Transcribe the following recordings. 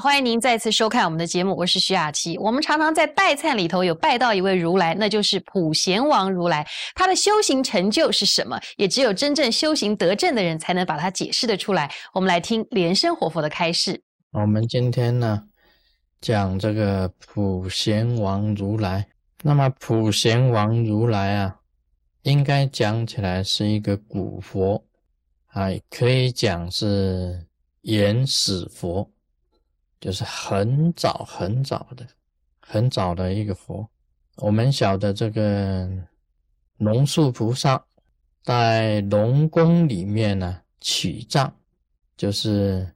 欢迎您再次收看我们的节目，我是徐雅琪。我们常常在拜忏里头有拜到一位如来，那就是普贤王如来。他的修行成就是什么？也只有真正修行得正的人才能把它解释的出来。我们来听莲生活佛的开示。我们今天呢讲这个普贤王如来。那么普贤王如来啊，应该讲起来是一个古佛，啊，可以讲是原始佛。就是很早很早的、很早的一个佛。我们晓得这个龙树菩萨在龙宫里面呢取藏，就是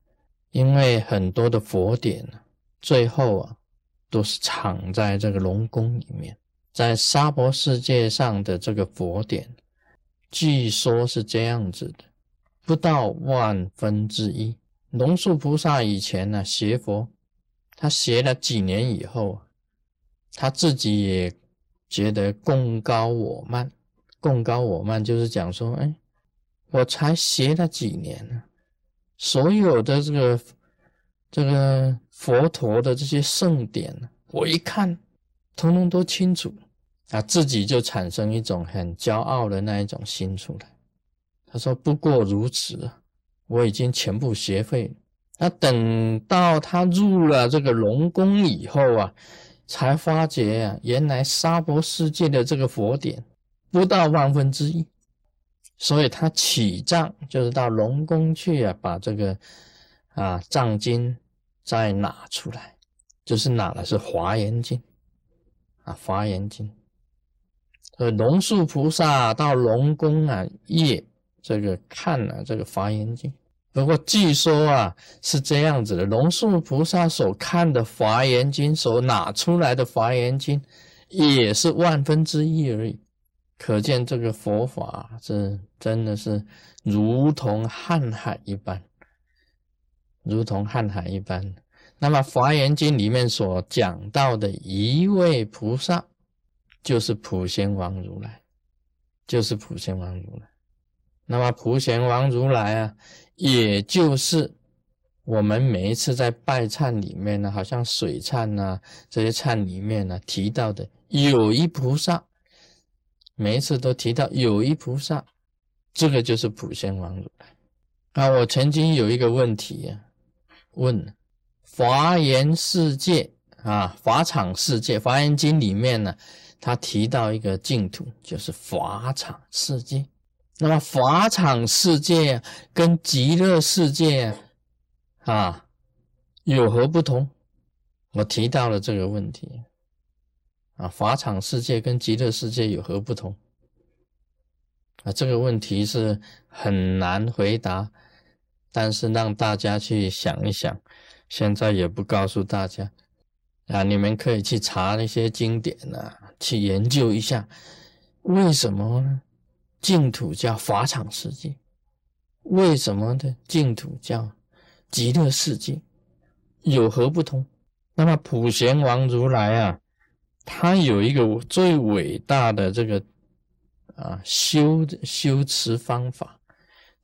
因为很多的佛典，最后啊都是藏在这个龙宫里面。在娑婆世界上的这个佛典，据说是这样子的，不到万分之一。龙树菩萨以前呢学佛，他学了几年以后，他自己也觉得功高我慢。功高我慢就是讲说，哎，我才学了几年呢，所有的这个这个佛陀的这些圣典，我一看，通通都清楚，啊，自己就产生一种很骄傲的那一种心出来。他说：“不过如此。”我已经全部学会了。那等到他入了这个龙宫以后啊，才发觉啊，原来娑婆世界的这个佛典不到万分之一。所以他起藏就是到龙宫去啊，把这个啊藏经再拿出来，就是拿的是华严经啊，华严经。所以龙树菩萨到龙宫啊，夜这个看了这个华严经。不过据说啊是这样子的，龙树菩萨所看的《华严经》所拿出来的《华严经》，也是万分之一而已。可见这个佛法是真的是如同瀚海一般，如同瀚海一般。那么《华严经》里面所讲到的一位菩萨，就是普贤王如来，就是普贤王如来。那么普贤王如来啊。也就是我们每一次在拜忏里面呢，好像水忏呐这些忏里面呢提到的有一菩萨，每一次都提到有一菩萨，这个就是普贤王如来。啊，我曾经有一个问题呀，问华严世界啊，法场世界，华严经里面呢，他提到一个净土，就是法场世界。那么法场世界跟极乐世界啊有何不同？我提到了这个问题啊，法场世界跟极乐世界有何不同？啊，这个问题是很难回答，但是让大家去想一想，现在也不告诉大家啊，你们可以去查那些经典啊，去研究一下为什么呢？净土叫法场世界，为什么的净土叫极乐世界？有何不同？那么普贤王如来啊，他有一个最伟大的这个啊修修持方法，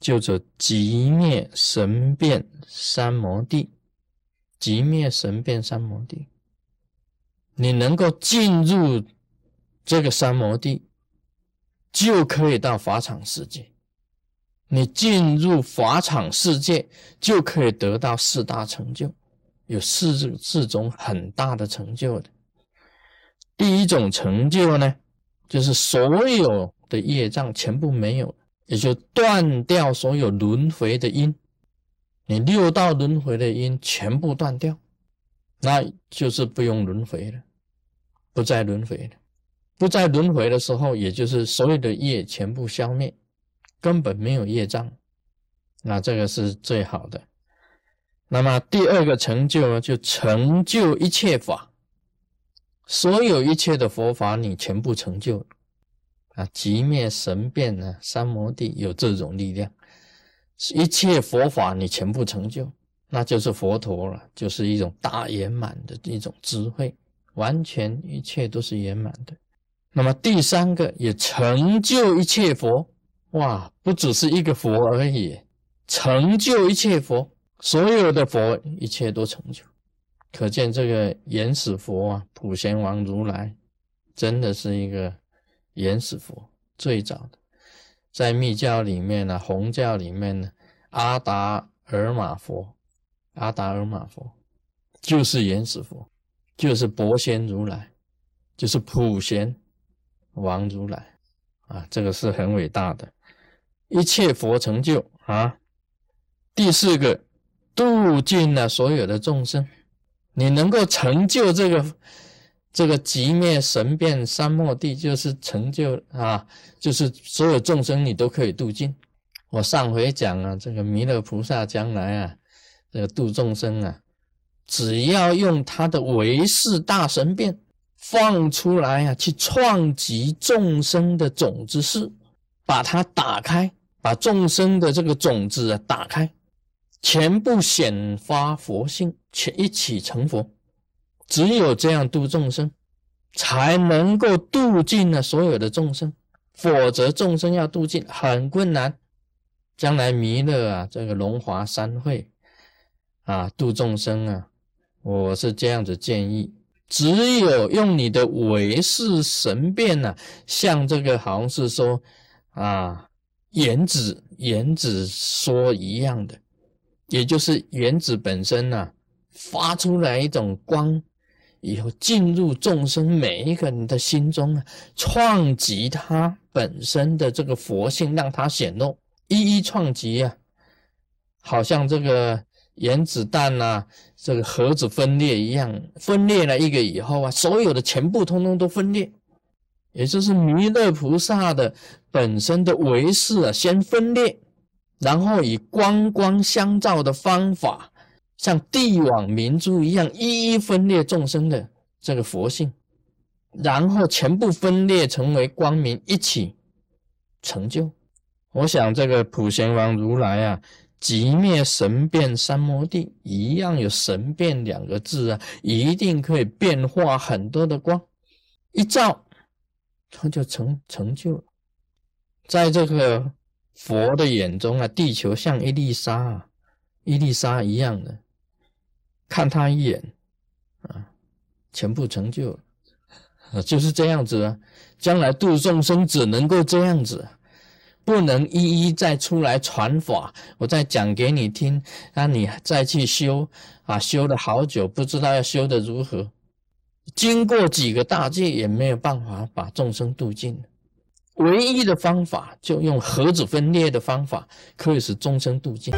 叫做极灭神变三摩地。极灭神变三摩地，你能够进入这个三摩地。就可以到法场世界，你进入法场世界就可以得到四大成就，有四四种很大的成就的。第一种成就呢，就是所有的业障全部没有，也就断掉所有轮回的因，你六道轮回的因全部断掉，那就是不用轮回了，不再轮回了。不再轮回的时候，也就是所有的业全部消灭，根本没有业障，那这个是最好的。那么第二个成就呢，就成就一切法，所有一切的佛法你全部成就啊，极灭神变呢，三摩地有这种力量，一切佛法你全部成就，那就是佛陀了，就是一种大圆满的一种智慧，完全一切都是圆满的。那么第三个也成就一切佛，哇，不只是一个佛而已，成就一切佛，所有的佛一切都成就。可见这个原始佛啊，普贤王如来，真的是一个原始佛，最早的，在密教里面呢，红教里面呢，阿达尔玛佛，阿达尔玛佛就是原始佛，就是薄仙如来，就是普贤。王如来啊，这个是很伟大的，一切佛成就啊。第四个，度尽了所有的众生。你能够成就这个这个极灭神变三摩地，就是成就啊，就是所有众生你都可以度尽。我上回讲啊，这个弥勒菩萨将来啊，这个度众生啊，只要用他的唯识大神变放出来啊，去创极众生的种子室，把它打开，把众生的这个种子啊打开。全部显发佛性，全一起成佛。只有这样度众生，才能够度尽了所有的众生。否则众生要度尽很困难。将来弥勒啊，这个龙华三会啊，度众生啊，我是这样子建议：只有用你的唯识神变呢，像这个好像是说啊，原子原子说一样的。也就是原子本身呢，发出来一种光，以后进入众生每一个人的心中啊，创极它本身的这个佛性，让它显露，一一创极啊，好像这个原子弹呐，这个核子分裂一样，分裂了一个以后啊，所有的全部通通都分裂，也就是弥勒菩萨的本身的唯识啊，先分裂。然后以光光相照的方法，像地网明珠一样，一一分裂众生的这个佛性，然后全部分裂成为光明，一起成就。我想这个普贤王如来啊，极灭神变三摩地一样有神变两个字啊，一定可以变化很多的光，一照他就成成就了，在这个。佛的眼中啊，地球像一粒沙啊，一粒沙一样的，看他一眼啊，全部成就，啊，就是这样子啊。将来度众生只能够这样子，不能一一再出来传法，我再讲给你听，让你再去修啊，修了好久，不知道要修的如何，经过几个大戒也没有办法把众生度尽。唯一的方法，就用核子分裂的方法，可以使众生度尽。